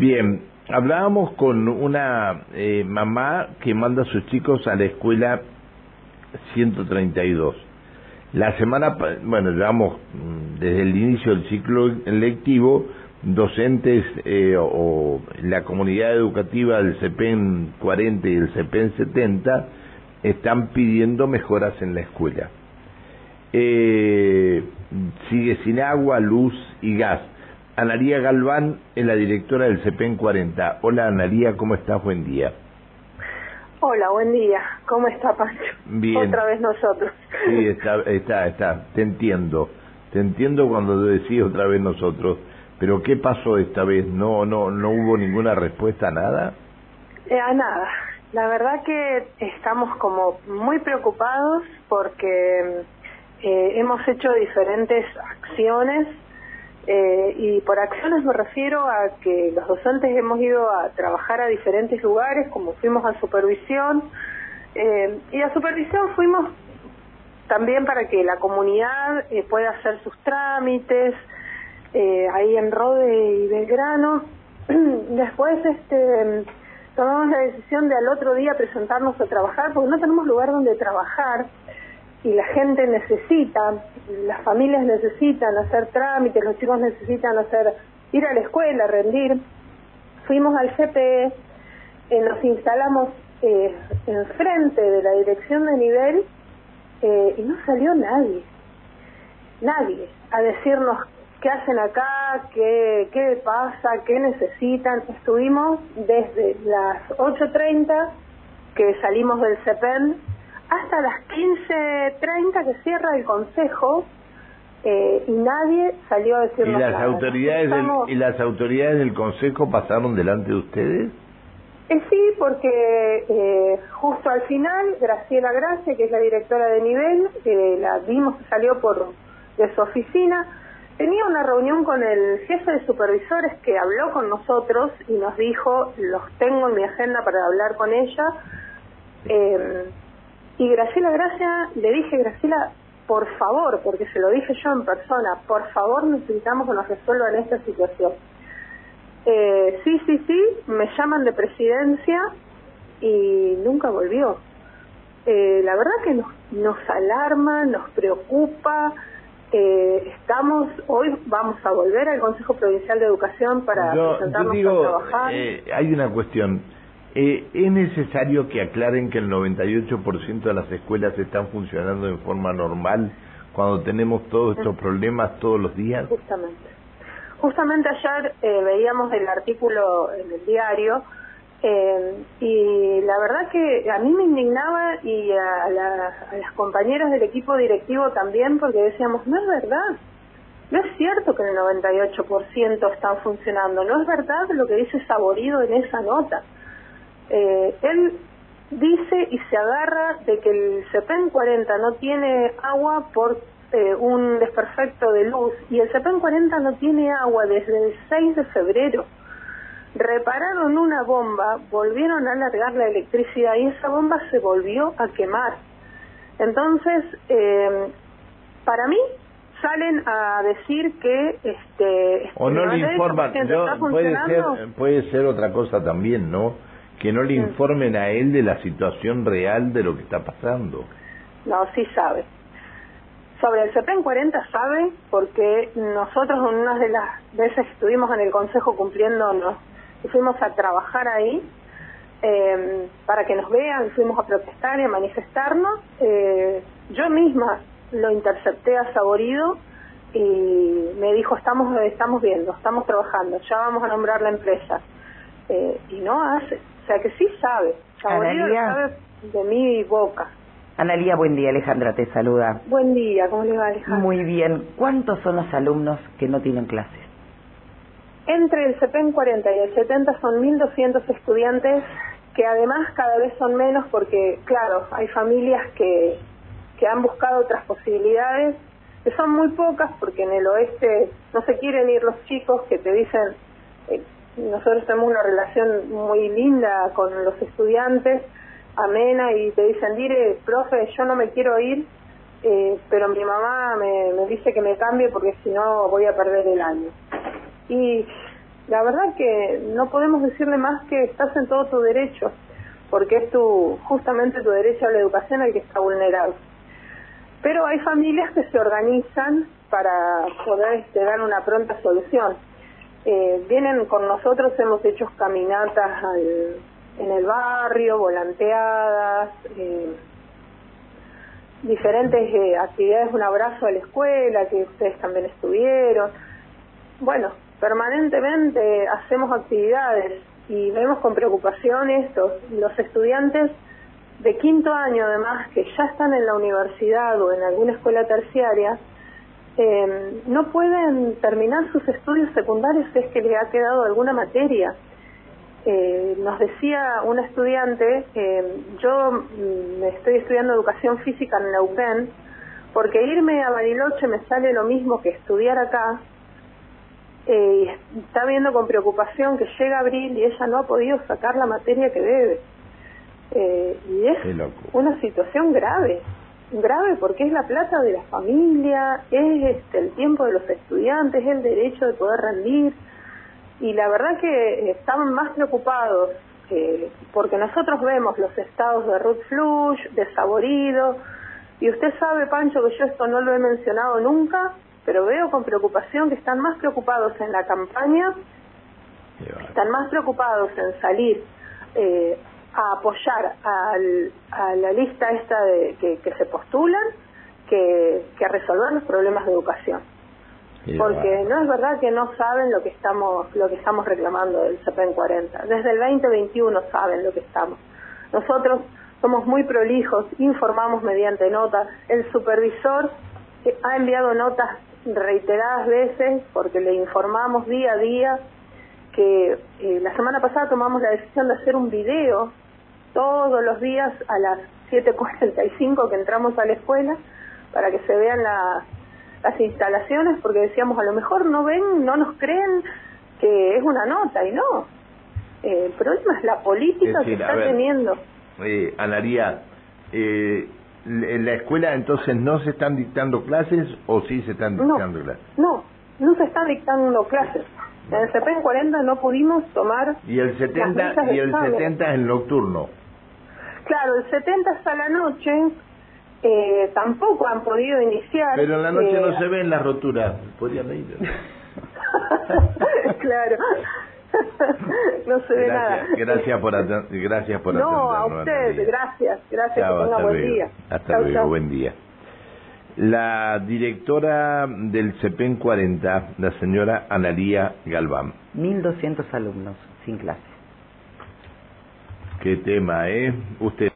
Bien, hablábamos con una eh, mamá que manda a sus chicos a la escuela 132. La semana, bueno, llevamos mm, desde el inicio del ciclo lectivo, docentes eh, o, la comunidad educativa del CEPEN 40 y el CEPEN 70 están pidiendo mejoras en la escuela. Eh, sigue sin agua, luz y gas. Analía Galván es la directora del CEPEN 40. Hola Analía, ¿cómo estás? Buen día. Hola, buen día. ¿Cómo está Pancho? Bien. Otra vez nosotros. Sí, está, está, está. Te entiendo. Te entiendo cuando decís otra vez nosotros. Pero ¿qué pasó esta vez? ¿No, no, no hubo ninguna respuesta a nada? Eh, a nada. La verdad que estamos como muy preocupados porque eh, hemos hecho diferentes acciones eh, y por acciones me refiero a que los docentes hemos ido a trabajar a diferentes lugares, como fuimos a supervisión, eh, y a supervisión fuimos también para que la comunidad eh, pueda hacer sus trámites, ahí en Rode y Belgrano. Después este, tomamos la decisión de al otro día presentarnos a trabajar, porque no tenemos lugar donde trabajar y la gente necesita, las familias necesitan hacer trámites, los chicos necesitan hacer ir a la escuela, rendir. Fuimos al CPE, eh, nos instalamos eh, enfrente de la dirección de nivel eh, y no salió nadie, nadie, a decirnos qué hacen acá, qué, qué pasa, qué necesitan. Estuvimos desde las 8.30 que salimos del CEPEN hasta las 15.30 que cierra el consejo eh, y nadie salió a decirnos ¿Y las nada. autoridades del, y las autoridades del consejo pasaron delante de ustedes? Eh, sí, porque eh, justo al final Graciela Gracia, que es la directora de nivel, eh, la vimos que salió por de su oficina, tenía una reunión con el jefe de supervisores que habló con nosotros y nos dijo, los tengo en mi agenda para hablar con ella. Eh, y Graciela Gracia, le dije, Graciela, por favor, porque se lo dije yo en persona, por favor necesitamos que nos resuelvan esta situación. Eh, sí, sí, sí, me llaman de presidencia y nunca volvió. Eh, la verdad que nos, nos alarma, nos preocupa. Eh, estamos, hoy vamos a volver al Consejo Provincial de Educación para yo, presentarnos yo digo, a trabajar. Eh, hay una cuestión. Eh, ¿Es necesario que aclaren que el 98% de las escuelas están funcionando en forma normal cuando tenemos todos estos problemas todos los días? Justamente. Justamente ayer eh, veíamos el artículo en el diario eh, y la verdad que a mí me indignaba y a, la, a las compañeras del equipo directivo también porque decíamos, no es verdad, no es cierto que el 98% están funcionando, no es verdad lo que dice Saborido en esa nota. Eh, él dice y se agarra de que el CEPEN 40 no tiene agua por eh, un desperfecto de luz y el CEPEN 40 no tiene agua desde el 6 de febrero. Repararon una bomba, volvieron a alargar la electricidad y esa bomba se volvió a quemar. Entonces, eh, para mí, salen a decir que este o no le el 98% informan ser puede ser otra cosa también no que no le informen a él de la situación real de lo que está pasando No, sí sabe. Sobre el CEPEN 40 sabe porque nosotros una de las veces que estuvimos en el Consejo cumpliéndonos y fuimos a trabajar ahí eh, para que nos vean, fuimos a protestar y a manifestarnos. eh, yo misma lo intercepté a Saborido y me dijo, estamos, estamos viendo, estamos trabajando, ya vamos a nombrar la empresa. Eh, y no hace. Sea que sí sabe. Lo Analía. sabe de mi boca. Analía, buen día. Alejandra te saluda. Buen día, ¿cómo le va Alejandro? Muy bien. ¿Cuántos son los alumnos que no tienen clases? Entre el CEPEN 40 y el 70 son 1.200 estudiantes que además cada vez son menos porque, claro, hay familias que, que han buscado otras posibilidades, que son muy pocas porque en el oeste no se quieren ir los chicos que te dicen, eh, nosotros tenemos una relación muy linda con los estudiantes, amena, y te dicen, dire, profe, yo no me quiero ir, eh, pero mi mamá me, me dice que me cambie porque si no voy a perder el año. Y la verdad que no podemos decirle más que estás en todo tu derecho, porque es tu justamente tu derecho a la educación el que está vulnerado. Pero hay familias que se organizan para poder este, dar una pronta solución. Eh, vienen con nosotros, hemos hecho caminatas en el barrio, volanteadas, eh, diferentes eh, actividades, un abrazo a la escuela, que ustedes también estuvieron. Bueno, permanentemente hacemos actividades y vemos con preocupación estos, los estudiantes de quinto año además que ya están en la universidad o en alguna escuela terciaria, eh, no pueden terminar sus estudios secundarios si es que les ha quedado alguna materia. Eh, nos decía un estudiante, eh, yo mm, estoy estudiando educación física en la UPEN, porque irme a Bariloche me sale lo mismo que estudiar acá, eh, está viendo con preocupación que llega abril y ella no ha podido sacar la materia que debe. Eh, y es una situación grave, grave porque es la plata de la familia, es este, el tiempo de los estudiantes, es el derecho de poder rendir. Y la verdad que estaban más preocupados eh, porque nosotros vemos los estados de Ruth Flush, de Saborido, y usted sabe, Pancho, que yo esto no lo he mencionado nunca, pero veo con preocupación que están más preocupados en la campaña, están más preocupados en salir eh, a apoyar al, a la lista esta de que, se postulan que, que a resolver los problemas de educación porque no es verdad que no saben lo que estamos lo que estamos reclamando del CPEN 40. Desde el 2021 saben lo que estamos. Nosotros somos muy prolijos, informamos mediante notas. El supervisor ha enviado notas reiteradas veces porque le informamos día a día que eh, la semana pasada tomamos la decisión de hacer un video todos los días a las 7.45 que entramos a la escuela para que se vean las las instalaciones porque decíamos a lo mejor no ven, no nos creen que es una nota y no. Eh, el problema es la política que está teniendo. Eh, Anaría, eh, ¿en la escuela entonces no se están dictando clases o sí se están dictando clases? No, no se están dictando clases. En el CP 40 no pudimos tomar. ¿Y el 70 y el 70 es nocturno? Claro, el 70 es a la noche eh, tampoco han podido iniciar. Pero en la noche no eh, se ven las roturas, podrían ir. claro. no se ve nada. Gracias por, gracias por No, a usted, gracias, gracias, que tenga buen día. Hasta luego, buen día. La directora del CEPEN 40, la señora Analía Galván. 1.200 alumnos sin clase. Qué tema, ¿eh? Usted.